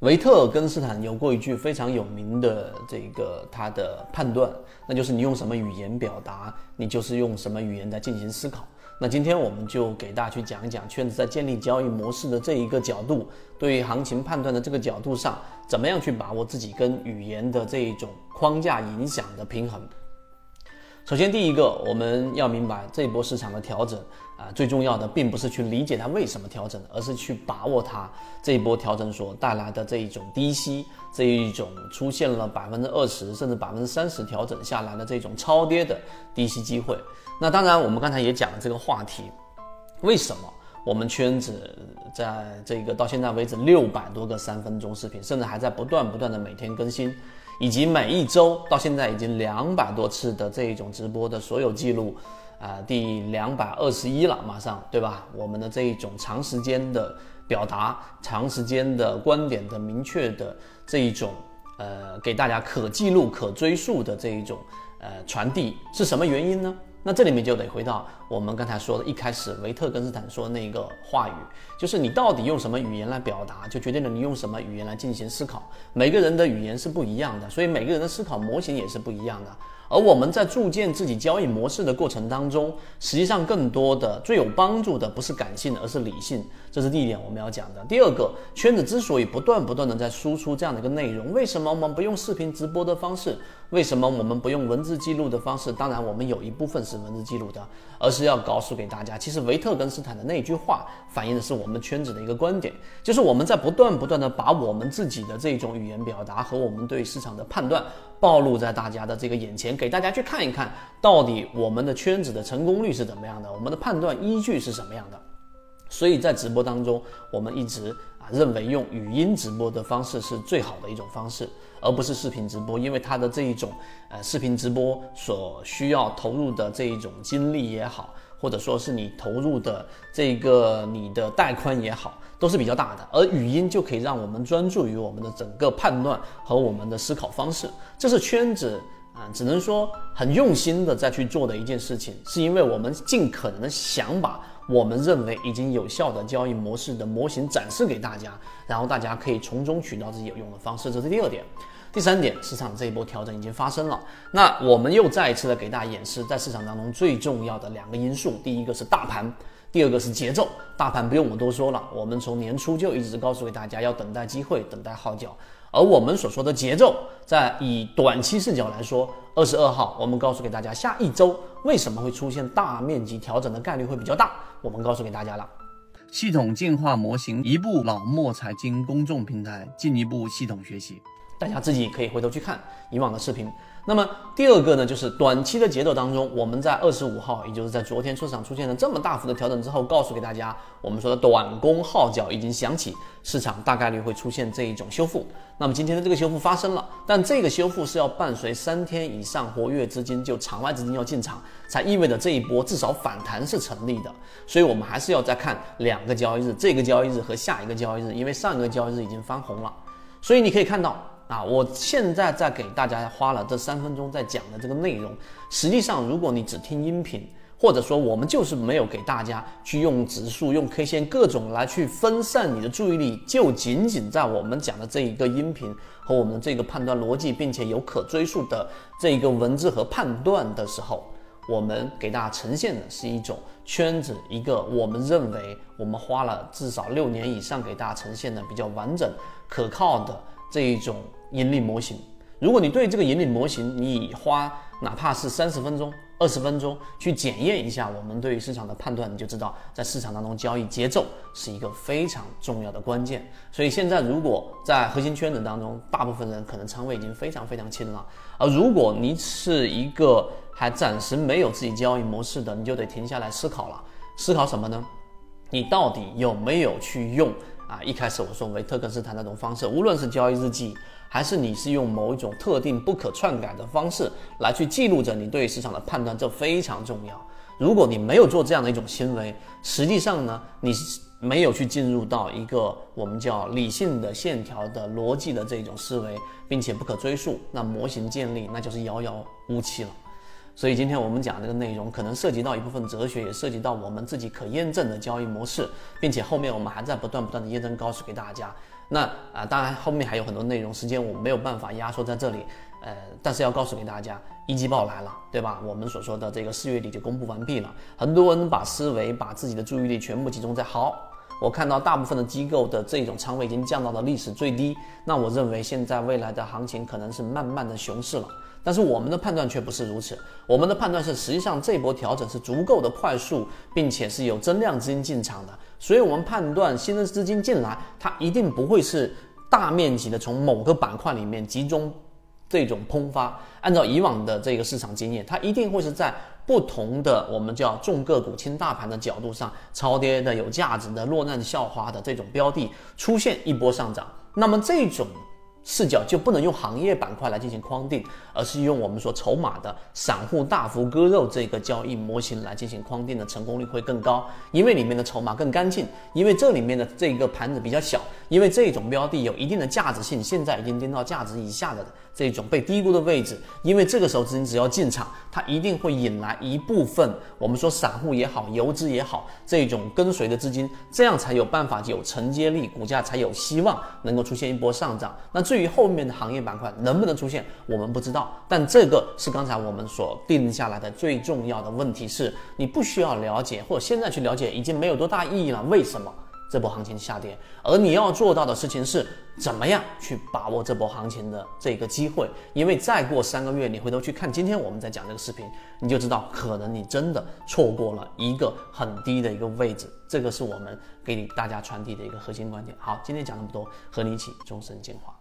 维特根斯坦有过一句非常有名的这个他的判断，那就是你用什么语言表达，你就是用什么语言在进行思考。那今天我们就给大家去讲一讲圈子在建立交易模式的这一个角度，对于行情判断的这个角度上，怎么样去把握自己跟语言的这一种框架影响的平衡。首先，第一个我们要明白这一波市场的调整啊，最重要的并不是去理解它为什么调整，而是去把握它这一波调整所带来的这一种低吸，这一种出现了百分之二十甚至百分之三十调整下来的这种超跌的低吸机会。那当然，我们刚才也讲了这个话题，为什么我们圈子在这个到现在为止六百多个三分钟视频，甚至还在不断不断的每天更新。以及每一周到现在已经两百多次的这一种直播的所有记录，啊，第两百二十一了，马上对吧？我们的这一种长时间的表达，长时间的观点的明确的这一种，呃，给大家可记录、可追溯的这一种，呃，传递是什么原因呢？那这里面就得回到我们刚才说的，一开始维特根斯坦说那个话语，就是你到底用什么语言来表达，就决定了你用什么语言来进行思考。每个人的语言是不一样的，所以每个人的思考模型也是不一样的。而我们在铸建自己交易模式的过程当中，实际上更多的最有帮助的不是感性，而是理性。这是第一点我们要讲的。第二个，圈子之所以不断不断的在输出这样的一个内容，为什么我们不用视频直播的方式？为什么我们不用文字记录的方式？当然，我们有一部分是文字记录的，而是要告诉给大家，其实维特根斯坦的那句话反映的是我们圈子的一个观点，就是我们在不断不断的把我们自己的这种语言表达和我们对市场的判断暴露在大家的这个眼前。给大家去看一看，到底我们的圈子的成功率是怎么样的，我们的判断依据是什么样的。所以在直播当中，我们一直啊认为用语音直播的方式是最好的一种方式，而不是视频直播，因为它的这一种呃视频直播所需要投入的这一种精力也好，或者说是你投入的这个你的带宽也好，都是比较大的，而语音就可以让我们专注于我们的整个判断和我们的思考方式，这是圈子。啊，只能说很用心的在去做的一件事情，是因为我们尽可能的想把我们认为已经有效的交易模式的模型展示给大家，然后大家可以从中取到自己有用的方式。这是第二点。第三点，市场这一波调整已经发生了，那我们又再一次的给大家演示，在市场当中最重要的两个因素，第一个是大盘，第二个是节奏。大盘不用我多说了，我们从年初就一直告诉给大家要等待机会，等待号角。而我们所说的节奏，在以短期视角来说，二十二号我们告诉给大家，下一周为什么会出现大面积调整的概率会比较大，我们告诉给大家了。系统进化模型，一步老莫财经公众平台，进一步系统学习，大家自己可以回头去看以往的视频。那么第二个呢，就是短期的节奏当中，我们在二十五号，也就是在昨天市场出现了这么大幅的调整之后，告诉给大家，我们说的短工号角已经响起，市场大概率会出现这一种修复。那么今天的这个修复发生了，但这个修复是要伴随三天以上活跃资金，就场外资金要进场，才意味着这一波至少反弹是成立的。所以我们还是要再看两个交易日，这个交易日和下一个交易日，因为上一个交易日已经翻红了，所以你可以看到。啊，我现在在给大家花了这三分钟在讲的这个内容，实际上如果你只听音频，或者说我们就是没有给大家去用指数、用 K 线各种来去分散你的注意力，就仅仅在我们讲的这一个音频和我们的这个判断逻辑，并且有可追溯的这一个文字和判断的时候，我们给大家呈现的是一种圈子，一个我们认为我们花了至少六年以上给大家呈现的比较完整、可靠的这一种。引领模型，如果你对这个引领模型，你花哪怕是三十分钟、二十分钟去检验一下我们对于市场的判断，你就知道在市场当中交易节奏是一个非常重要的关键。所以现在如果在核心圈子当中，大部分人可能仓位已经非常非常轻了，而如果你是一个还暂时没有自己交易模式的，你就得停下来思考了。思考什么呢？你到底有没有去用啊？一开始我说维特根斯坦那种方式，无论是交易日记。还是你是用某一种特定不可篡改的方式来去记录着你对市场的判断，这非常重要。如果你没有做这样的一种行为，实际上呢，你没有去进入到一个我们叫理性的线条的逻辑的这种思维，并且不可追溯，那模型建立那就是遥遥无期了。所以今天我们讲这个内容，可能涉及到一部分哲学，也涉及到我们自己可验证的交易模式，并且后面我们还在不断不断的验证，告诉给大家。那啊，当然后面还有很多内容，时间我没有办法压缩在这里。呃，但是要告诉给大家，一季报来了，对吧？我们所说的这个四月底就公布完毕了，很多人把思维、把自己的注意力全部集中在好。我看到大部分的机构的这种仓位已经降到了历史最低，那我认为现在未来的行情可能是慢慢的熊市了。但是我们的判断却不是如此，我们的判断是，实际上这波调整是足够的快速，并且是有增量资金进场的，所以我们判断新的资金进来，它一定不会是大面积的从某个板块里面集中。这种喷发，按照以往的这个市场经验，它一定会是在不同的我们叫重个股轻大盘的角度上，超跌的、有价值的、落难校花的这种标的出现一波上涨。那么这种。视角就不能用行业板块来进行框定，而是用我们说筹码的散户大幅割肉这个交易模型来进行框定的成功率会更高，因为里面的筹码更干净，因为这里面的这个盘子比较小，因为这种标的有一定的价值性，现在已经跌到价值以下的这种被低估的位置，因为这个时候资金只要进场，它一定会引来一部分我们说散户也好，游资也好，这种跟随的资金，这样才有办法有承接力，股价才有希望能够出现一波上涨。那。至于后面的行业板块能不能出现，我们不知道。但这个是刚才我们所定下来的最重要的问题是，你不需要了解，或者现在去了解已经没有多大意义了。为什么这波行情下跌？而你要做到的事情是，怎么样去把握这波行情的这个机会？因为再过三个月，你回头去看今天我们在讲这个视频，你就知道可能你真的错过了一个很低的一个位置。这个是我们给你大家传递的一个核心观点。好，今天讲那么多，和你一起终身进化。